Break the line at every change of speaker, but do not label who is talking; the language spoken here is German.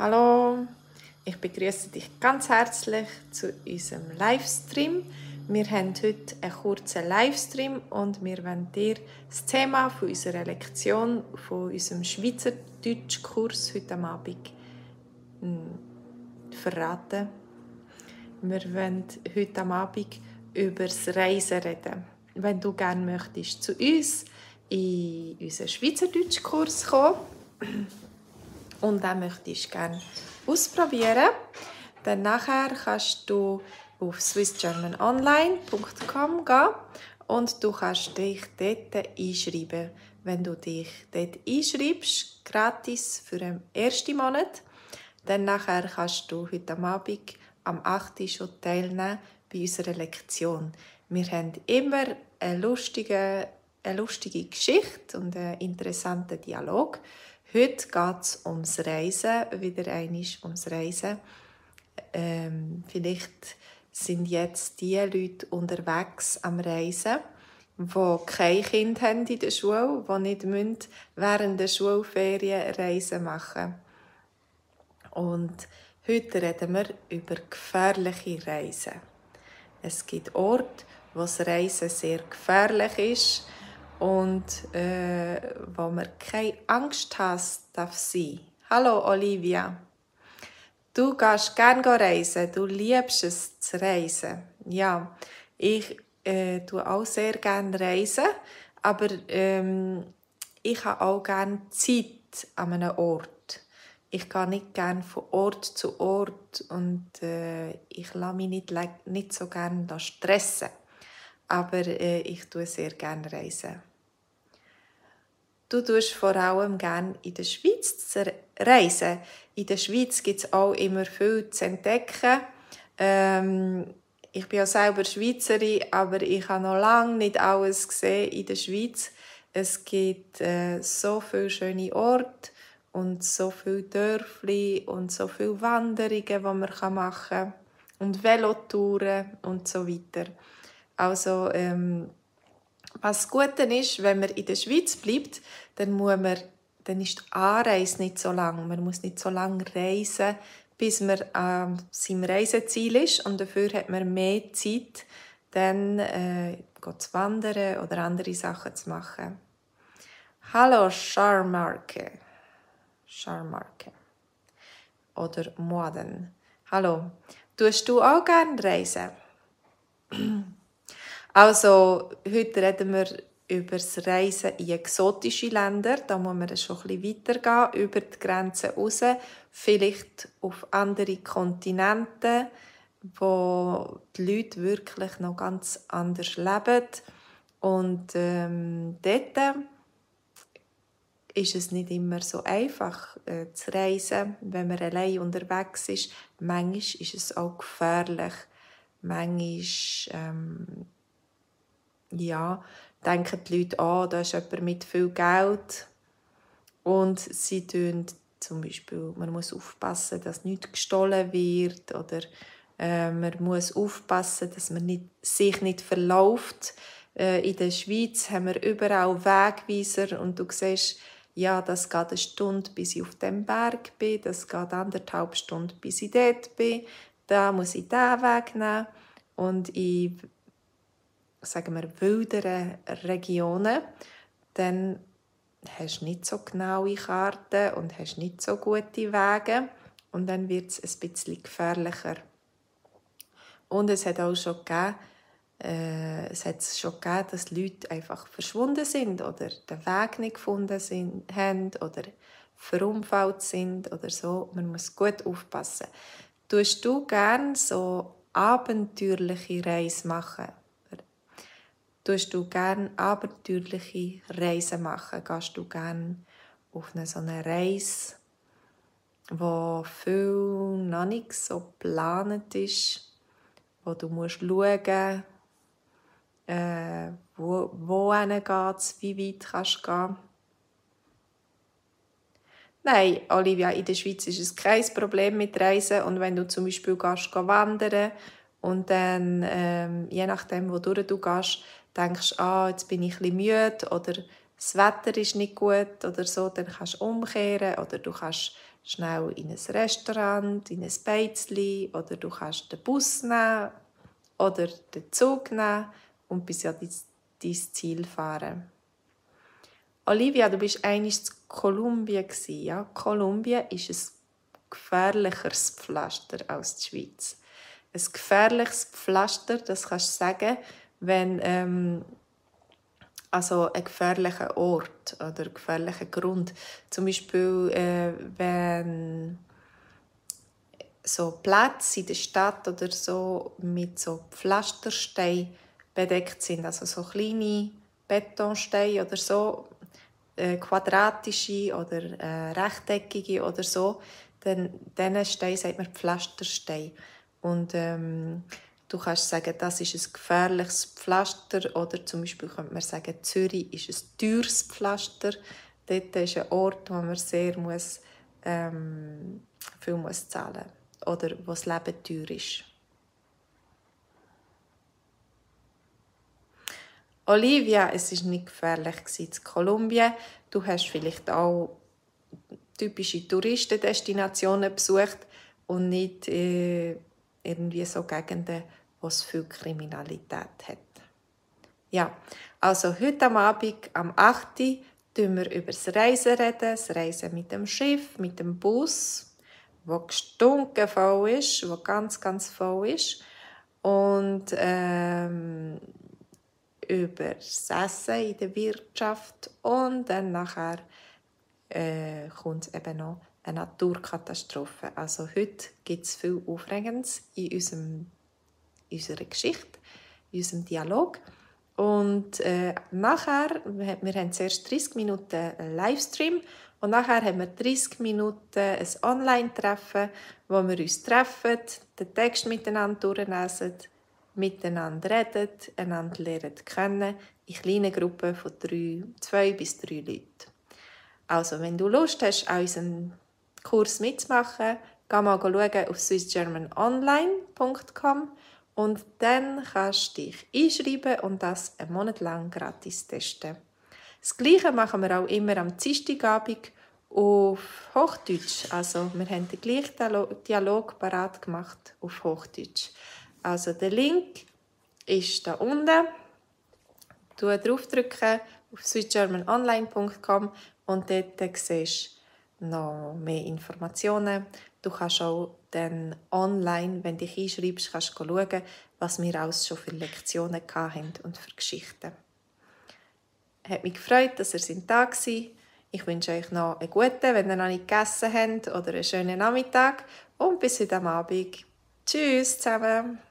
Hallo, ich begrüße dich ganz herzlich zu unserem Livestream. Wir haben heute einen kurzen Livestream und wir wollen dir das Thema von unserer Lektion, von unserem Schweizerdeutschkurs heute Abend hm, verraten. Wir wollen heute Abend über das Reisen reden. Wenn du gerne möchtest zu uns in unseren Schweizerdeutschkurs kommen und dann möchtest du gerne ausprobieren, dann nachher kannst du auf swissgermanonline.com gehen und du kannst dich dort einschreiben. Wenn du dich dort einschreibst, gratis für den ersten Monat, dann nachher kannst du heute Abend am 8. schon teilnehmen bei unserer Lektion. Wir haben immer eine lustige, eine lustige Geschichte und einen interessanten Dialog Heute geht es ums Reisen, wieder einmal ums Reisen. Ähm, vielleicht sind jetzt die Leute unterwegs am Reisen, die kein Kind haben in der Schule, die nicht müssen während der Schulferien Reisen machen Und heute reden wir über gefährliche Reisen. Es gibt Orte, wo das Reisen sehr gefährlich ist und äh, wo man keine Angst hast, darf sein. Hallo Olivia. Du gehst gerne reisen, du liebst es zu reisen. Ja, ich äh, tue auch sehr gerne reisen, aber ähm, ich habe auch gerne Zeit an einem Ort. Ich gehe nicht gerne von Ort zu Ort und äh, ich lasse mich nicht, nicht so gerne stressen. Aber äh, ich tue sehr gerne reisen. Du tust vor allem gerne in der Schweiz reisen. In der Schweiz gibt es auch immer viel zu entdecken. Ähm, ich bin ja selber Schweizerin, aber ich habe noch lange nicht alles gesehen in der Schweiz. Es gibt äh, so viele schöne Orte und so viele Dörfli und so viele Wanderungen, die man machen kann und Velotouren und so weiter. Also ähm, was gut ist, wenn man in der Schweiz bleibt, dann, muss man, dann ist die Anreise nicht so lang. Man muss nicht so lange reisen, bis man an seinem Reiseziel ist. Und dafür hat man mehr Zeit, dann äh, zu wandern oder andere Sachen zu machen. Hallo Charmarke. Charmarke. Oder Moden. Hallo. Tust du auch gerne reisen? Also, heute reden wir über das Reisen in exotische Länder. Da muss man schon ein bisschen weitergehen, über die Grenzen raus. Vielleicht auf andere Kontinente, wo die Leute wirklich noch ganz anders leben. Und ähm, dort ist es nicht immer so einfach äh, zu reisen, wenn man allein unterwegs ist. Manchmal ist es auch gefährlich. Manchmal ähm, ja, denken die Leute an, oh, da ist jemand mit viel Geld. Und sie tun zum Beispiel, man muss aufpassen, dass nichts gestohlen wird oder äh, man muss aufpassen, dass man nicht, sich nicht verläuft. Äh, in der Schweiz haben wir überall Wegweiser und du siehst, ja, das geht eine Stunde, bis ich auf dem Berg bin, das geht anderthalb Stunden, bis ich dort bin, da muss ich diesen Weg nehmen. Und ich sagen wir, wilderen Regionen, dann hast du nicht so genaue Karten und hast nicht so gute Wege und dann wird es ein bisschen gefährlicher. Und es hat auch schon gegeben, äh, es hat schon gegeben, dass Leute einfach verschwunden sind oder den Weg nicht gefunden sind, haben oder verunfallt sind oder so. Man muss gut aufpassen. Tust du gerne so abenteuerliche Reisen machen? Tust du gerne abenteuerliche Reisen machen? Gehst du gerne auf eine so eine Reise, wo viel noch nicht so geplant ist, wo du musst schauen äh, wo, wo geht wie weit kannst du gehen. Nein, Olivia, in der Schweiz ist es kein Problem mit Reisen und wenn du zum Beispiel gehst, gehst wandern und dann, ähm, je nachdem, wo du gehst, denkst, ah, jetzt bin ich bisschen müde oder das Wetter ist nicht gut oder so, dann kannst du umkehren oder du kannst schnell in ein Restaurant, in ein Beizli oder du kannst den Bus nehmen oder den Zug nehmen und bis ja dein, dein Ziel fahren. Olivia, du bist eigentlich in Kolumbien ja? Kolumbien ist ein gefährlicheres Pflaster als die Schweiz. Ein gefährliches Pflaster, das kannst du sagen, wenn ähm, also ein gefährlicher Ort oder ein gefährlicher Grund. Zum Beispiel, äh, wenn so Plätze in der Stadt oder so mit so Pflastersteinen bedeckt sind, also so kleine Betonsteine oder so, äh, quadratische oder äh, rechteckige oder so, dann diesen Stein sagt man Pflasterstein. Und ähm, du kannst sagen, das ist ein gefährliches Pflaster oder zum Beispiel könnte man sagen, Zürich ist ein teures Pflaster. Dort ist ein Ort, wo man sehr muss, ähm, viel muss zahlen muss oder wo das Leben teuer ist. Olivia, es ist nicht gefährlich in Kolumbien. Du hast vielleicht auch typische Touristendestinationen besucht und nicht äh, irgendwie so Gegenden, wo es viel Kriminalität hat. Ja, also heute am Abend, am 8. reden wir über das Reisen reden, das Reisen mit dem Schiff, mit dem Bus, wo gestunken voll ist, wo ganz, ganz voll ist. Und ähm, über das Essen in der Wirtschaft und dann nachher äh, kommt eben noch eine Naturkatastrophe. Also heute gibt es viel Aufregendes in, unserem, in unserer Geschichte, in unserem Dialog. Und äh, nachher, wir haben zuerst 30 Minuten Livestream und nachher haben wir 30 Minuten ein Online-Treffen, wo wir uns treffen, den Text miteinander durchlesen, miteinander reden, einander lernen kennen, in kleinen Gruppen von drei, zwei bis drei Leuten. Also, wenn du Lust hast, an unserem Kurs mitzumachen, geh mal schauen auf swissgermanonline.com und dann kannst du dich einschreiben und das einen Monat lang gratis testen. Das Gleiche machen wir auch immer am Dienstagabend auf Hochdeutsch. Also wir haben den gleichen Dialog parat gemacht auf Hochdeutsch. Also der Link ist da unten. Du draufdrücken auf swissgermanonline.com und dort siehst du noch mehr Informationen. Du kannst auch dann online, wenn du dich einschreibst, kannst du schauen, was wir alles schon für Lektionen hatten und für Geschichten. Es hat mich gefreut, dass ihr da seid. Ich wünsche euch noch einen guten, wenn ihr noch nicht gegessen habt, oder einen schönen Nachmittag und bis heute Abend. Tschüss zusammen!